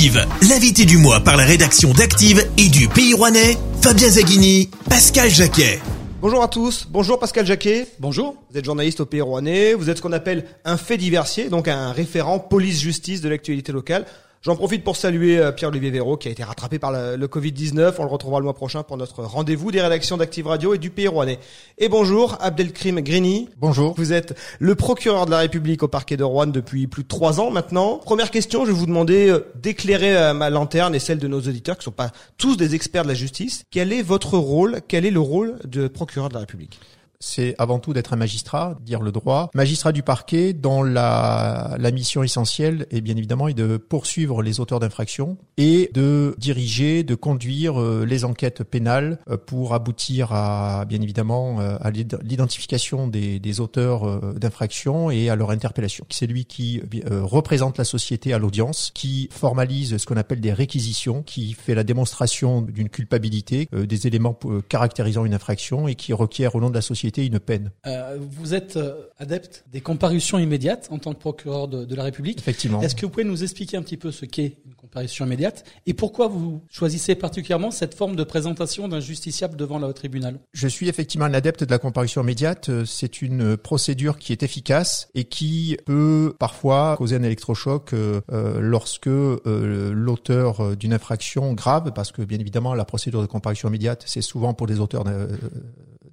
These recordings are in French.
Active, l'invité du mois par la rédaction d'Active et du Pays Rouennais, Fabien Zaghini, Pascal Jacquet. Bonjour à tous, bonjour Pascal Jacquet. Bonjour. Vous êtes journaliste au Pays Rouennais, vous êtes ce qu'on appelle un fait diversier, donc un référent police-justice de l'actualité locale. J'en profite pour saluer euh, Pierre-Olivier Véraud qui a été rattrapé par le, le Covid-19. On le retrouvera le mois prochain pour notre rendez-vous des rédactions d'Active Radio et du Pays Rouennais. Et bonjour Abdelkrim Grini. Bonjour. Vous êtes le procureur de la République au parquet de Rouen depuis plus de trois ans maintenant. Première question, je vais vous demander euh, d'éclairer euh, ma lanterne et celle de nos auditeurs qui sont pas tous des experts de la justice. Quel est votre rôle? Quel est le rôle de procureur de la République? C'est avant tout d'être un magistrat, dire le droit. Magistrat du parquet dont la, la mission essentielle est bien évidemment de poursuivre les auteurs d'infractions et de diriger, de conduire euh, les enquêtes pénales euh, pour aboutir à bien évidemment euh, à l'identification des auteurs d'infractions et à leur interpellation. C'est lui qui représente la société à l'audience, qui formalise ce qu'on appelle des réquisitions, qui fait la démonstration d'une culpabilité, des éléments caractérisant une infraction et qui requiert au nom de la société une peine. Euh, vous êtes euh, adepte des comparutions immédiates en tant que procureur de, de la République. Effectivement. Est-ce que vous pouvez nous expliquer un petit peu ce qu'est une comparution immédiate et pourquoi vous choisissez particulièrement cette forme de présentation d'un justiciable devant le tribunal? Je suis effectivement un adepte de la comparution immédiate. C'est une procédure qui est efficace et qui peut parfois causer un électrochoc euh, lorsque l'auteur d'une infraction grave, parce que bien évidemment la procédure de comparution immédiate, c'est souvent pour des auteurs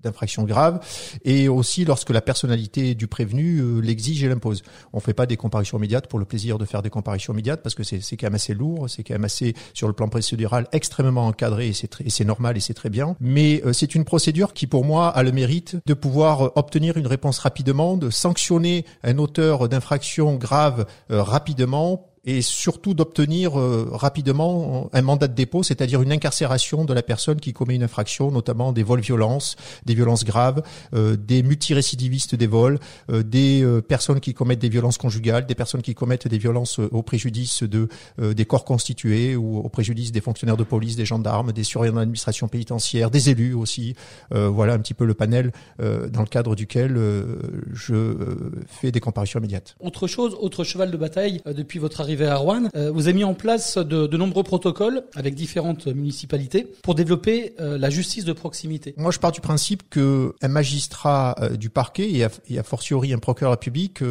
d'infractions graves, et aussi lorsque la personnalité du prévenu euh, l'exige et l'impose. On fait pas des comparutions immédiates pour le plaisir de faire des comparutions immédiates parce que c'est quand même assez lourd, c'est quand même assez sur le plan procédural extrêmement encadré et c'est normal et c'est très bien. Mais euh, c'est une procédure qui pour moi a le mérite de pouvoir euh, obtenir une réponse rapidement, de sanctionner un auteur d'infraction grave rapidement et surtout d'obtenir euh, rapidement un mandat de dépôt, c'est-à-dire une incarcération de la personne qui commet une infraction, notamment des vols violences, des violences graves, euh, des multirécidivistes des vols, euh, des personnes qui commettent des violences conjugales, des personnes qui commettent des violences au préjudice de des corps constitués ou au préjudice des fonctionnaires de police, des gendarmes, des surveillants de l'administration pénitentiaire, des élus aussi. voilà un petit peu le panel dans le cadre duquel je fais des comparutions immédiates. Autre chose, autre cheval de bataille depuis votre arrivée à Rouen, euh, vous avez mis en place de, nombreux protocoles avec différentes municipalités pour développer euh, la justice de proximité. Moi, je pars du principe que un magistrat euh, du parquet et a, fortiori un procureur public,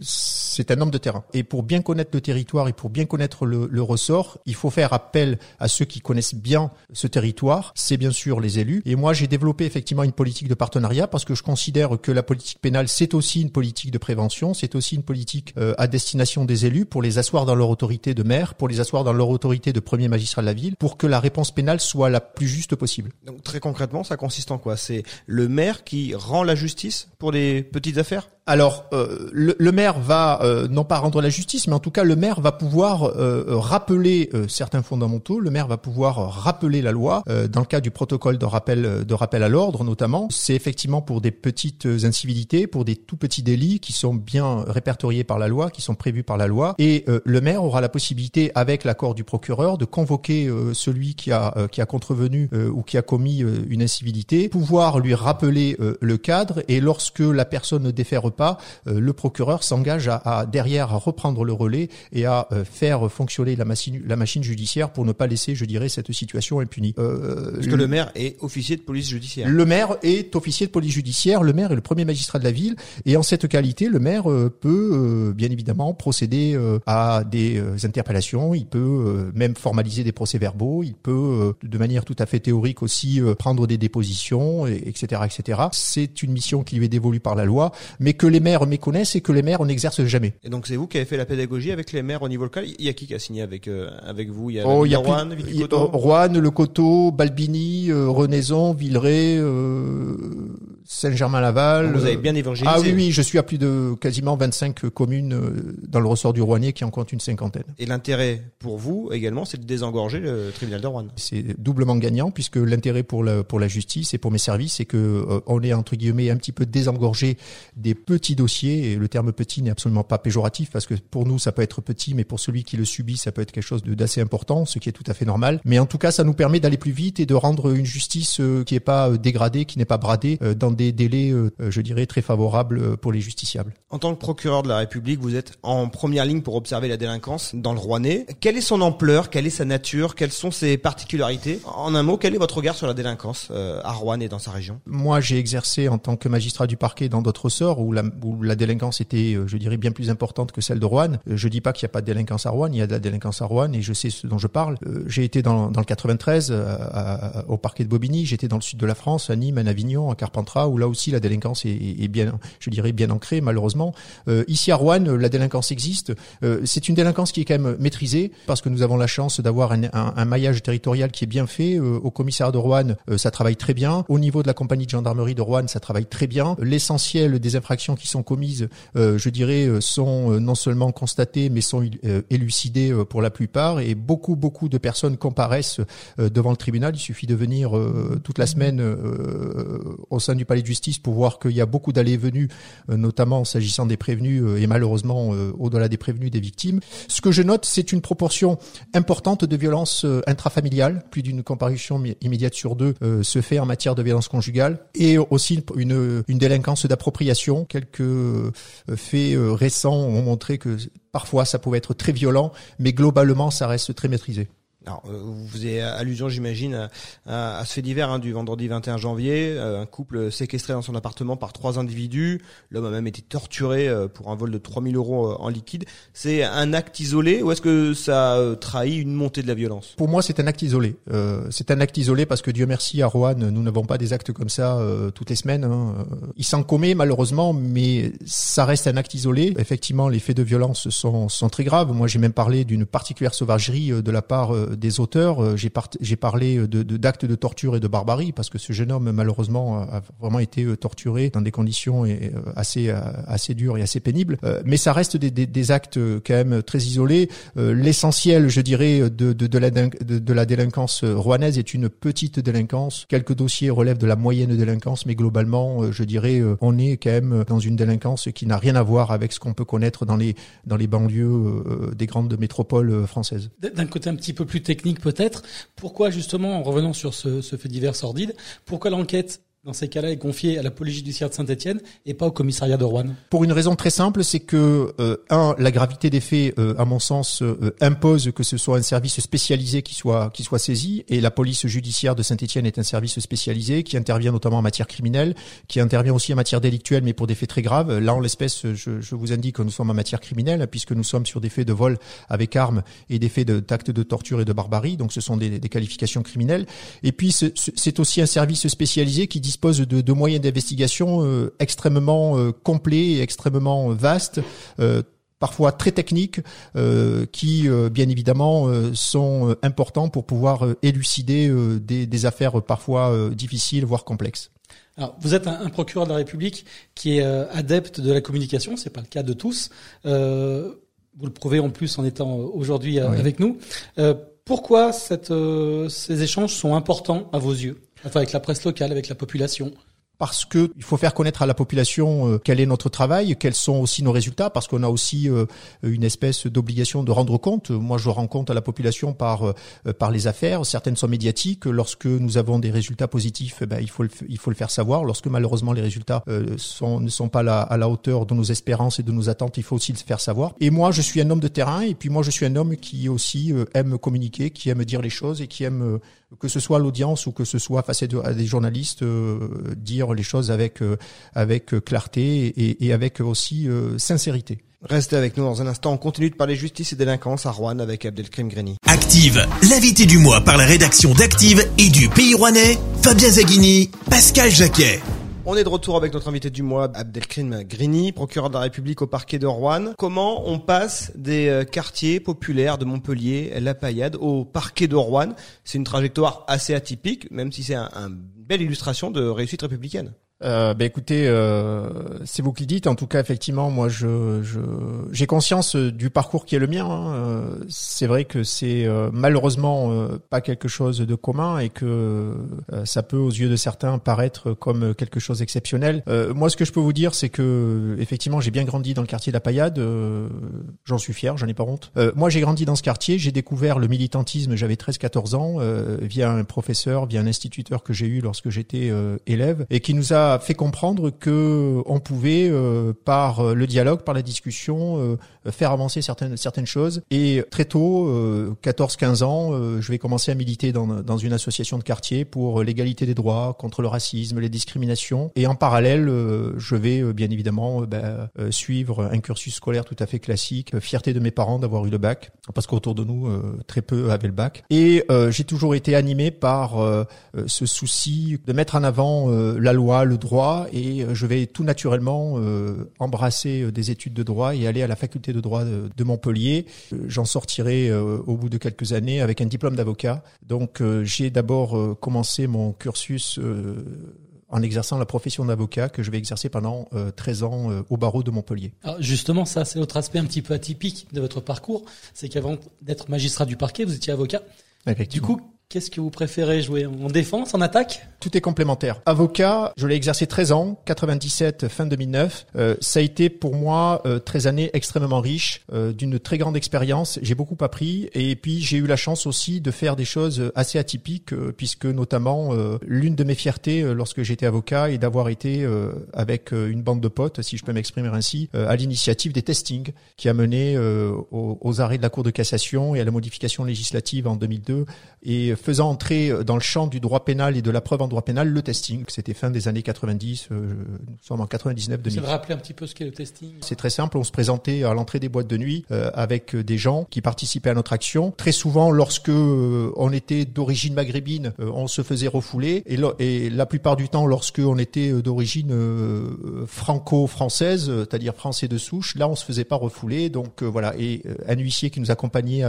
c'est un homme de terrain. Et pour bien connaître le territoire et pour bien connaître le ressort, il faut faire appel à ceux qui connaissent bien ce territoire. C'est bien sûr les élus. Et moi, j'ai développé effectivement une politique de partenariat parce que je considère que la politique pénale, c'est aussi une politique de prévention, c'est aussi une politique à destination des élus pour les asseoir dans leur autorité de maire, pour les asseoir dans leur autorité de premier magistrat de la ville, pour que la réponse pénale soit la plus juste possible. Donc très concrètement, ça consiste en quoi? C'est le maire qui rend la justice pour les petites affaires? Alors, euh, le, maire va euh, non pas rendre la justice, mais en tout cas, le maire va pouvoir euh, rappeler certains fondamentaux. Le maire va pouvoir rappeler la loi dans le cas du protocole de rappel de rappel à l'ordre, notamment. C'est effectivement pour des petites incivilités, pour des tout petits délits qui sont bien répertoriés par la loi, qui sont prévus par la loi. Et le maire aura la possibilité, avec l'accord du procureur, de convoquer celui qui a qui a contrevenu ou qui a commis une incivilité, pouvoir lui rappeler le cadre. Et lorsque la personne ne défère euh, le procureur s'engage à, derrière à reprendre le relais et à euh, faire fonctionner la machine, la machine judiciaire pour ne pas laisser, je dirais, cette situation impunie. Euh, Parce que le maire est officier de police judiciaire. Le maire est officier de police judiciaire. Le maire est le premier magistrat de la ville et en cette qualité, le maire peut bien évidemment procéder à des interpellations. Il peut même formaliser des procès-verbaux. Il peut, de manière tout à fait théorique aussi, prendre des dépositions, etc., etc. C'est une mission qui lui est dévolue par la loi, mais que les maires méconnaissent et que les maires n'exercent jamais. Et donc c'est vous qui avez fait la pédagogie avec les maires au niveau local. Il y a qui qui a signé avec euh, avec vous? Il y a, oh, il y a Rouen, Rouen, Le Coteau, Balbini, euh, Renaison, Villeray, euh, Saint-Germain-Laval. Vous avez bien évangélisé. Ah oui, oui, je suis à plus de quasiment 25 communes euh, dans le ressort du Rouennais qui en compte une cinquantaine. Et l'intérêt pour vous également, c'est de désengorger le tribunal de Rouen. C'est doublement gagnant puisque l'intérêt pour la pour la justice et pour mes services, c'est que on est entre guillemets un petit peu désengorgé des petits petit dossier, et le terme petit n'est absolument pas péjoratif parce que pour nous ça peut être petit, mais pour celui qui le subit ça peut être quelque chose d'assez important, ce qui est tout à fait normal. Mais en tout cas ça nous permet d'aller plus vite et de rendre une justice euh, qui n'est pas euh, dégradée, qui n'est pas bradée, euh, dans dans des délais, je dirais, très favorables pour les justiciables. En tant que procureur de la République, vous êtes en première ligne pour observer la délinquance dans le Rouennais. Quelle est son ampleur? Quelle est sa nature? Quelles sont ses particularités? En un mot, quel est votre regard sur la délinquance à Rouen et dans sa région? Moi, j'ai exercé en tant que magistrat du parquet dans d'autres sorts où la, où la délinquance était, je dirais, bien plus importante que celle de Rouen. Je dis pas qu'il n'y a pas de délinquance à Rouen, il y a de la délinquance à Rouen et je sais ce dont je parle. J'ai été dans, dans le 93 au parquet de Bobigny, j'étais dans le sud de la France, à Nîmes, à Avignon, à Carpentras, où là aussi la délinquance est, bien, je dirais, bien ancrée malheureusement. Euh, ici à Rouen, la délinquance existe. Euh, c'est une délinquance qui est quand même maîtrisée parce que nous avons la chance d'avoir un, maillage territorial qui est bien fait. Euh, au commissariat de Rouen, ça travaille très bien. Au niveau de la compagnie de gendarmerie de Rouen, ça travaille très bien. L'essentiel des infractions qui sont commises, je dirais, sont non seulement constatées mais sont élucidées pour la plupart et beaucoup beaucoup de personnes comparaissent devant le tribunal. Il suffit de venir toute la semaine au sein du palais de justice pour voir qu'il y a beaucoup d'allées et venues, notamment s'agissant des prévenus et malheureusement au-delà des prévenus des victimes. Ce que je note, c'est une proportion importante de violences intrafamiliales. Plus d'une comparution immédiate sur deux se fait en matière de violence conjugale et aussi une, une délinquance d'appropriation. Quelques faits récents ont montré que parfois ça pouvait être très violent, mais globalement ça reste très maîtrisé. Alors, euh, vous faisiez allusion, j'imagine, à, à, ce fait divers hein, du vendredi 21 janvier. Euh, un couple séquestré dans son appartement par trois individus. L'homme a même été torturé euh, pour un vol de 3000 euros en liquide. C'est un acte isolé ou est-ce que ça trahit une montée de la violence? Pour moi, c'est un acte isolé. c'est un acte isolé parce que Dieu merci à Rouen, nous n'avons pas des actes comme ça toutes les semaines. Hein. Il s'en commet malheureusement, mais ça reste un acte isolé. Effectivement, les faits de violence sont, sont très graves. Moi, j'ai même parlé d'une particulière sauvagerie de la part des auteurs, euh, j'ai, parlé de, d'actes de torture et de barbarie parce que ce jeune homme malheureusement a vraiment été euh, torturé dans des conditions euh, assez dures et assez pénibles. Mais ça reste des, actes quand même très isolés. L'essentiel, je dirais, de, la délinquance rouennaise est une petite délinquance. Quelques dossiers relèvent de la moyenne délinquance, mais globalement, je dirais, on est quand même dans une délinquance qui n'a rien à voir avec ce qu'on peut connaître dans les dans les banlieues des grandes métropoles françaises. D'un côté un petit peu plus technique peut-être. Pourquoi justement, en revenant sur ce, ce fait divers sordide, pourquoi l'enquête dans ces cas-là, est confié à la police judiciaire de Saint-Etienne et pas au commissariat de Rouen Pour une raison très simple, c'est que, euh, un, la gravité des faits, euh, à mon sens, euh, impose que ce soit un service spécialisé qui soit, qui soit saisi, et la police judiciaire de Saint-Etienne est un service spécialisé qui intervient notamment en matière criminelle, qui intervient aussi en matière délictuelle, mais pour des faits très graves. Là, en l'espèce, je, je, vous indique que nous sommes en matière criminelle, puisque nous sommes sur des faits de vol avec armes et des faits d'actes de, torture et de barbarie, donc ce sont des, des qualifications criminelles. Et puis, c'est aussi un service spécialisé qui dispose de, de moyens d'investigation euh, extrêmement euh, complets et extrêmement vastes euh, parfois très techniques, qui bien évidemment sont importants pour pouvoir élucider des, des, affaires parfois difficiles, voire complexes. Alors, vous êtes un, procureur de la République qui est adepte de la communication, c'est pas le cas de tous. Vous le prouvez en plus en étant aujourd'hui avec nous. Pourquoi cette, ces échanges sont importants à vos yeux? Avec la presse locale, avec la population parce que il faut faire connaître à la population euh, quel est notre travail, quels sont aussi nos résultats, parce qu'on a aussi euh, une espèce d'obligation de rendre compte. Moi, je rends compte à la population par euh, par les affaires. Certaines sont médiatiques. Lorsque nous avons des résultats positifs, eh ben, il faut le, il faut le faire savoir. Lorsque malheureusement les résultats sont, ne sont pas à la hauteur de nos espérances et de nos attentes, il faut aussi le faire savoir. Et moi, je suis un homme de terrain, et puis moi, je suis un homme qui aussi aime communiquer, qui aime dire les choses et qui aime que ce soit l'audience ou que ce soit face à des journalistes, dire les choses avec euh, avec euh, clarté et, et avec aussi euh, sincérité. Restez avec nous dans un instant. On continue de parler justice et délinquance à Rouen avec Abdelkrim Greni. Active, l'invité du mois par la rédaction d'Active et du Pays Rouennais, Fabien Zaghini, Pascal Jacquet. On est de retour avec notre invité du mois, Abdelkrim Grini, procureur de la République au parquet de Rouen. Comment on passe des quartiers populaires de Montpellier, La Paillade, au parquet de Rouen? C'est une trajectoire assez atypique, même si c'est un, un belle illustration de réussite républicaine. Euh, ben écoutez, euh, c'est vous qui le dites. En tout cas, effectivement, moi, je, j'ai conscience du parcours qui est le mien. Hein. Euh, c'est vrai que c'est euh, malheureusement euh, pas quelque chose de commun et que ça peut, aux yeux de certains, paraître comme quelque chose d'exceptionnel. moi, ce que je peux vous dire, c'est que effectivement, j'ai bien grandi dans le quartier de la Paillade. j'en suis fier, j'en ai pas honte. moi, j'ai grandi dans ce quartier. J'ai découvert le militantisme. J'avais 13-14 ans via un professeur, via un instituteur que j'ai eu lorsque j'étais élève et qui nous a fait comprendre que on pouvait, euh, par le dialogue, par la discussion, faire avancer certaines certaines choses. Et très tôt, 14-15 ans, je vais commencer à militer dans, dans une association de quartier pour l'égalité des droits, contre le racisme, les discriminations. Et en parallèle, je vais bien évidemment ben, suivre un cursus scolaire tout à fait classique. Fierté de mes parents d'avoir eu le bac, parce qu'autour de nous, très peu avaient le bac. Et j'ai toujours été animé par ce souci de mettre en avant euh, la loi, le droit, et euh, je vais tout naturellement euh, embrasser des études de droit et aller à la faculté de droit de, Montpellier. J'en sortirai au bout de quelques années avec un diplôme d'avocat. Donc j'ai d'abord commencé mon cursus en exerçant la profession d'avocat que je vais exercer pendant 13 ans au barreau de Montpellier. Alors justement, ça c'est l'autre aspect un petit peu atypique de votre parcours, c'est qu'avant d'être magistrat du parquet, vous étiez avocat. Du coup, Qu'est-ce que vous préférez jouer en défense, en attaque? Tout est complémentaire. Avocat, je l'ai exercé 13 ans, 97 fin 2009. Euh, ça a été pour moi euh, 13 années extrêmement riches, euh, d'une très grande expérience. J'ai beaucoup appris et puis j'ai eu la chance aussi de faire des choses assez atypiques euh, puisque notamment euh, l'une de mes fiertés lorsque j'étais avocat est d'avoir été avec une bande de potes, si je peux m'exprimer ainsi, à l'initiative des testings qui a mené aux, aux, arrêts de la Cour de cassation et à la modification législative en 2002 et faisant entrer dans le champ du droit pénal et de la preuve en droit pénal le testing. C'était fin des années 90, euh, nous sommes en 99 2000. Vous rappeler un petit peu ce qu'est le testing C'est très simple, on se présentait à l'entrée des boîtes de nuit euh, avec des gens qui participaient à notre action. Très souvent, lorsque euh, on était d'origine maghrébine, on se faisait refouler et, et la plupart du temps, lorsque on était d'origine franco-française, c'est-à-dire français de souche, là on se faisait pas refouler. Donc voilà, et un huissier qui nous accompagnait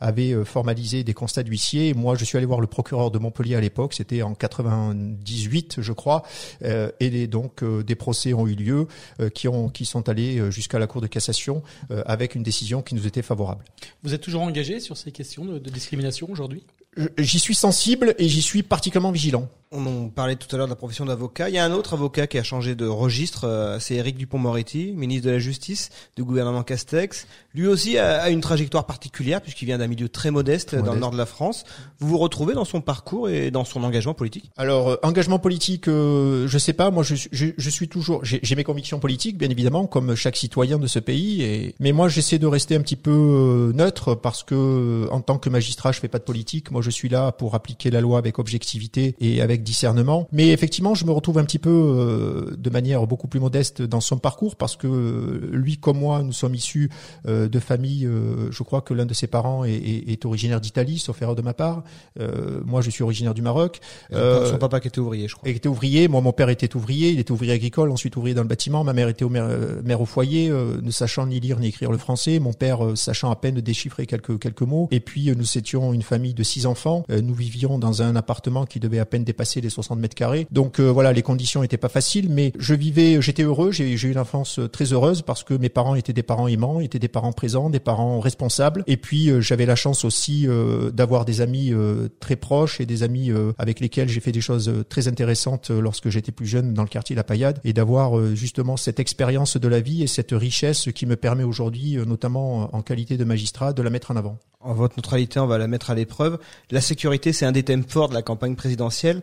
avait formalisé des constats d'huissier. Moi, je suis allé voir le procureur de Montpellier à l'époque, c'était en 98, je crois, euh, et donc euh, des procès ont eu lieu euh, qui ont qui sont allés jusqu'à la Cour de cassation avec une décision qui nous était favorable. Vous êtes toujours engagé sur ces questions de discrimination aujourd'hui? J'y suis sensible et j'y suis particulièrement vigilant. On en parlait tout à l'heure de la profession d'avocat. Il y a un autre avocat qui a changé de registre, euh, c'est Éric Dupont-Moretti, ministre de la Justice du gouvernement Castex. Lui aussi a, une trajectoire particulière puisqu'il vient d'un milieu très modeste, dans le nord de la France. Vous vous retrouvez dans son parcours et dans son engagement politique? Alors, euh, engagement politique, euh, je sais pas. Moi, je, je, suis toujours, j'ai mes convictions politiques, bien évidemment, comme chaque citoyen de ce pays. Et, mais moi, j'essaie de rester un petit peu neutre parce que, en tant que magistrat, je fais pas de politique. Moi, je suis là pour appliquer la loi avec objectivité et avec discernement. Mais effectivement, je me retrouve un petit peu euh, de manière beaucoup plus modeste dans son parcours parce que euh, lui comme moi, nous sommes issus euh, de familles. je crois que l'un de ses parents est, est, originaire d'Italie, sauf erreur de ma part. moi, je suis originaire du Maroc. son papa qui était ouvrier, je crois. Était ouvrier. Moi, mon père était ouvrier. Il était ouvrier agricole, ensuite ouvrier dans le bâtiment. Ma mère était au mère, mère au foyer, ne sachant ni lire ni écrire le français. Mon père sachant à peine déchiffrer quelques quelques mots. Et puis nous étions une famille de six enfants. nous vivions dans un appartement qui devait à peine dépasser les 60 mètres carrés. Donc euh, voilà, les conditions étaient pas faciles, mais je vivais, j'étais heureux, j'ai eu une enfance euh, très heureuse parce que mes parents étaient des parents aimants, étaient des parents présents, des parents responsables. Et puis euh, j'avais la chance aussi d'avoir des amis très proches et des amis avec lesquels j'ai fait des choses très intéressantes lorsque j'étais plus jeune dans le quartier La Paillade et d'avoir justement cette expérience de la vie et cette richesse qui me permet aujourd'hui, notamment en qualité de magistrat, de la mettre en avant. En votre neutralité, on va la mettre à l'épreuve. La sécurité, c'est un des thèmes forts de la campagne présidentielle.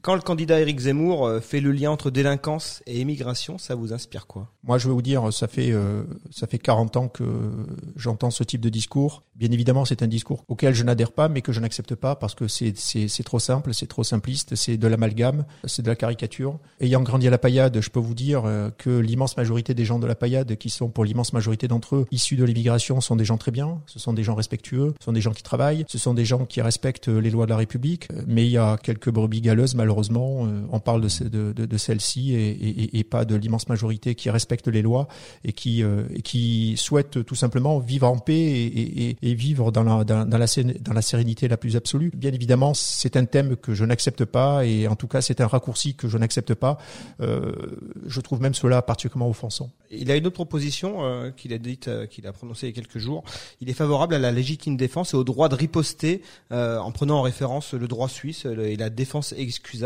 Quand le candidat Éric Zemmour euh, fait le lien entre délinquance et immigration, ça vous inspire quoi? Moi, je vais vous dire, ça fait euh, ça fait 40 ans que j'entends ce type de discours. Bien évidemment, c'est un discours auquel je n'adhère pas, mais que je n'accepte pas parce que c'est c'est c'est trop simple, c'est trop simpliste, c'est de l'amalgame, c'est de la caricature. Ayant grandi à la Paillade, je peux vous dire euh, que l'immense majorité des gens de la Paillade, qui sont pour l'immense majorité d'entre eux issus de l'immigration, sont des gens très bien. Ce sont des gens respectueux, ce sont des gens qui travaillent, ce sont des gens qui respectent les lois de la République. Mais il y a quelques brebis galeuses, malheureusement, euh, on parle de, celle-ci et, pas de l'immense majorité qui respecte les lois et qui, euh, souhaite tout simplement vivre en paix et, vivre dans la, sérénité la plus absolue. Bien évidemment, c'est un thème que je n'accepte pas et en tout cas, c'est un raccourci que je n'accepte pas. Euh, je trouve même cela particulièrement offensant. Il a une autre proposition qu'il a dite, qu'il a prononcée il y a quelques jours. Il est favorable à la légitime défense et au droit de riposter en prenant en référence le droit suisse et la défense excusable.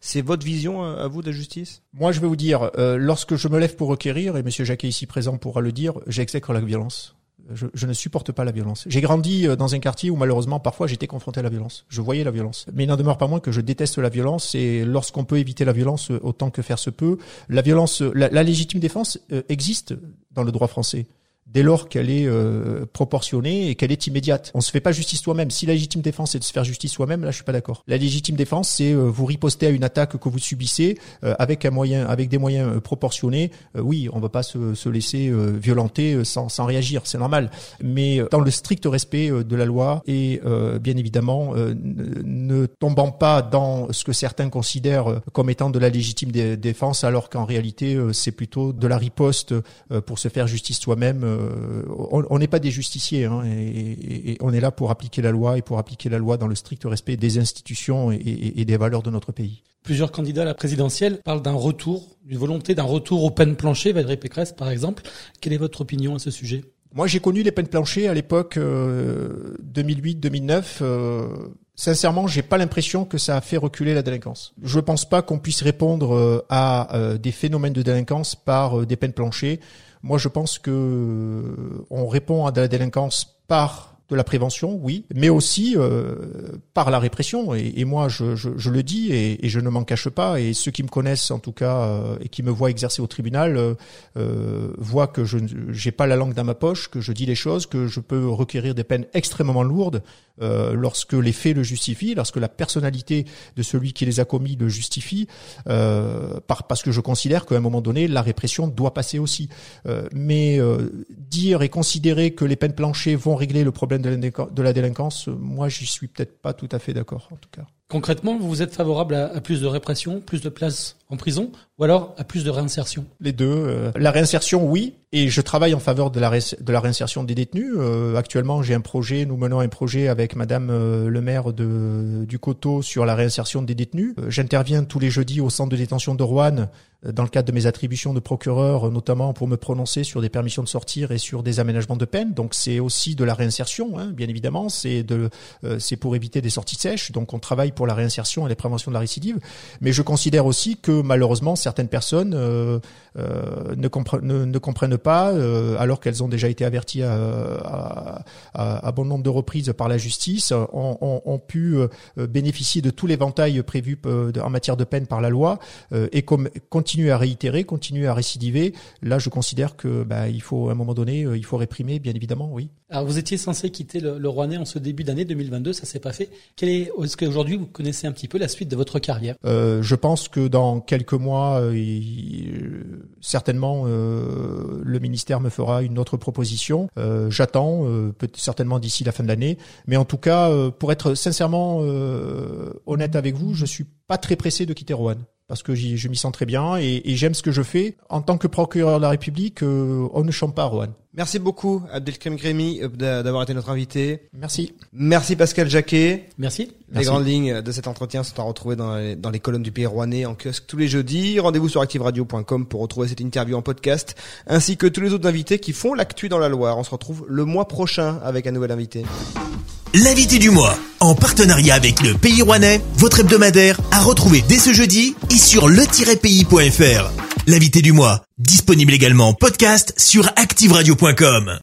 C'est votre vision euh, à vous de la justice? Moi, je vais vous dire, euh, lorsque je me lève pour requérir, et Monsieur Jacquet ici présent pourra le dire, j'exècre la violence. Je, ne supporte pas la violence. J'ai grandi euh, dans un quartier où malheureusement parfois j'étais confronté à la violence. Je voyais la violence. Mais il n'en demeure pas moins que je déteste la violence et lorsqu'on peut éviter la violence autant que faire se peut, la violence, la légitime défense existe dans le droit français dès lors qu'elle est euh, proportionnée et qu'elle est immédiate. On se fait pas justice soi-même. Si la légitime défense est de se faire justice soi-même, là je suis pas d'accord. La légitime défense, c'est euh, vous riposter à une attaque que vous subissez euh, avec un moyen, avec des moyens proportionnés. oui, on va pas se, se laisser violenter sans, sans réagir, c'est normal. Mais dans le strict respect de la loi et bien évidemment ne tombant pas dans ce que certains considèrent comme étant de la légitime défense, alors qu'en réalité c'est plutôt de la riposte pour se faire justice soi-même euh, on n'est pas des justiciers, hein, et, on est là pour appliquer la loi et pour appliquer la loi dans le strict respect des institutions et, des valeurs de notre pays. Plusieurs candidats à la présidentielle parlent d'un retour, d'une volonté d'un retour aux peines planchées, Valérie Pécresse par exemple. Quelle est votre opinion à ce sujet? Moi j'ai connu les peines planchées à l'époque 2008-2009. Euh, Sincèrement, j'ai pas l'impression que ça a fait reculer la délinquance. Je pense pas qu'on puisse répondre euh, à des phénomènes de délinquance par des peines planchées. Moi, je pense que euh, on répond à de la délinquance par de la prévention, oui, mais aussi euh, par la répression. Et, moi, je, le dis et, je ne m'en cache pas. Et ceux qui me connaissent, en tout cas, euh, et qui me voient exercer au tribunal, voient que je n'ai pas la langue dans ma poche, que je dis les choses, que je peux requérir des peines extrêmement lourdes euh, lorsque les faits le justifient, lorsque la personnalité de celui qui les a commis le justifie, par, parce que je considère qu'à un moment donné, la répression doit passer aussi. mais dire et considérer que les peines planchées vont régler le problème de la délinquance, moi, j'y suis peut-être pas tout à fait d'accord, en tout cas. Concrètement, vous êtes favorable à, plus de répression, plus de places en prison, ou alors à plus de réinsertion Les deux. Euh, la réinsertion, oui, et je travaille en faveur de la, réinsertion des détenus. Euh, actuellement, j'ai un projet, nous menons un projet avec Madame euh, le maire du Coteau sur la réinsertion des détenus. J'interviens tous les jeudis au centre de détention de Rouen dans le cadre de mes attributions de procureur, notamment pour me prononcer sur des permissions de sortir et sur des aménagements de peine. Donc c'est aussi de la réinsertion, hein, bien évidemment. C'est de, c'est pour éviter des sorties sèches. Donc on travaille pour la réinsertion et la prévention de la récidive. Mais je considère aussi que malheureusement certaines personnes euh, euh, ne, comprennent, ne, comprennent pas, euh, alors qu'elles ont déjà été averties à, à, à, bon nombre de reprises par la justice, ont, ont, ont pu bénéficier de tout l'éventail prévu en matière de peine par la loi et comme à réitérer, continuer à récidiver. Là, je considère que bah, il faut à un moment donné, il faut réprimer, bien évidemment, oui. Alors vous étiez censé quitter le, le Rouennais en ce début d'année 2022, ça s'est pas fait. Quel est, est-ce qu'aujourd'hui vous connaissez un petit peu la suite de votre carrière? Euh, Je pense que dans quelques mois, euh, certainement, euh, le ministère me fera une autre proposition. Euh, j'attends, euh, certainement d'ici la fin de l'année. Mais en tout cas, pour être sincèrement honnête avec vous, je suis pas très pressé de quitter Rouen parce que je m'y sens très bien et, et j'aime ce que je fais. En tant que procureur de la République, on ne chante pas à Rouen. Merci beaucoup Abdelkrim Grémy d'avoir été notre invité. Merci. Merci Pascal Jacquet. Merci. Les grandes lignes de cet entretien sont à retrouver dans les, dans les colonnes du Pays Rouennais en kiosque tous les jeudis. Rendez-vous sur activeradio.com pour retrouver cette interview en podcast, ainsi que tous les autres invités qui font l'actu dans la Loire. On se retrouve le mois prochain avec un nouvel invité. L'invité du mois, en partenariat avec le Pays Rouennais, votre hebdomadaire, à retrouver dès ce jeudi et sur le-pays.fr. L'invité du mois, disponible également en podcast sur activeradio.com.